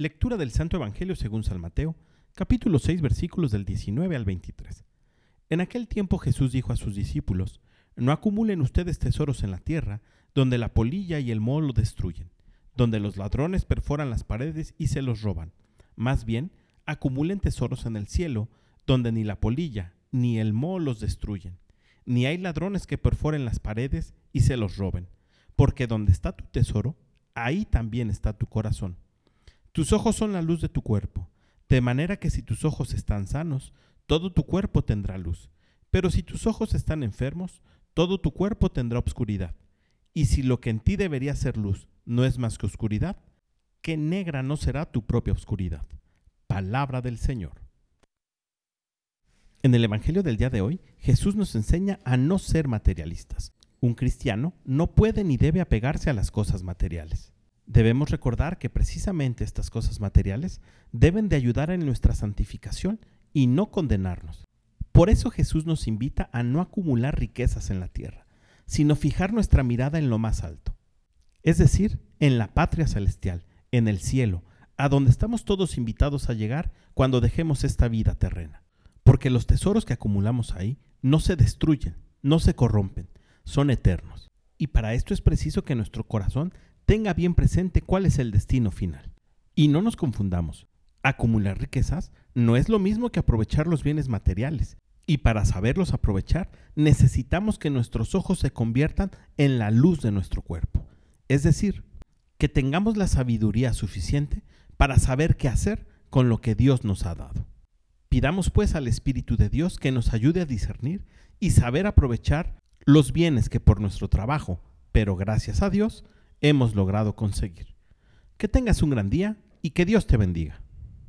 Lectura del Santo Evangelio según San Mateo, capítulo 6, versículos del 19 al 23. En aquel tiempo Jesús dijo a sus discípulos, No acumulen ustedes tesoros en la tierra, donde la polilla y el moho lo destruyen, donde los ladrones perforan las paredes y se los roban. Más bien, acumulen tesoros en el cielo, donde ni la polilla ni el moho los destruyen, ni hay ladrones que perforen las paredes y se los roben, porque donde está tu tesoro, ahí también está tu corazón. Tus ojos son la luz de tu cuerpo, de manera que si tus ojos están sanos, todo tu cuerpo tendrá luz. Pero si tus ojos están enfermos, todo tu cuerpo tendrá obscuridad. Y si lo que en ti debería ser luz no es más que oscuridad, qué negra no será tu propia oscuridad. Palabra del Señor. En el Evangelio del día de hoy, Jesús nos enseña a no ser materialistas. Un cristiano no puede ni debe apegarse a las cosas materiales. Debemos recordar que precisamente estas cosas materiales deben de ayudar en nuestra santificación y no condenarnos. Por eso Jesús nos invita a no acumular riquezas en la tierra, sino fijar nuestra mirada en lo más alto, es decir, en la patria celestial, en el cielo, a donde estamos todos invitados a llegar cuando dejemos esta vida terrena. Porque los tesoros que acumulamos ahí no se destruyen, no se corrompen, son eternos. Y para esto es preciso que nuestro corazón tenga bien presente cuál es el destino final. Y no nos confundamos. Acumular riquezas no es lo mismo que aprovechar los bienes materiales. Y para saberlos aprovechar, necesitamos que nuestros ojos se conviertan en la luz de nuestro cuerpo. Es decir, que tengamos la sabiduría suficiente para saber qué hacer con lo que Dios nos ha dado. Pidamos pues al Espíritu de Dios que nos ayude a discernir y saber aprovechar los bienes que por nuestro trabajo, pero gracias a Dios, hemos logrado conseguir. Que tengas un gran día y que Dios te bendiga.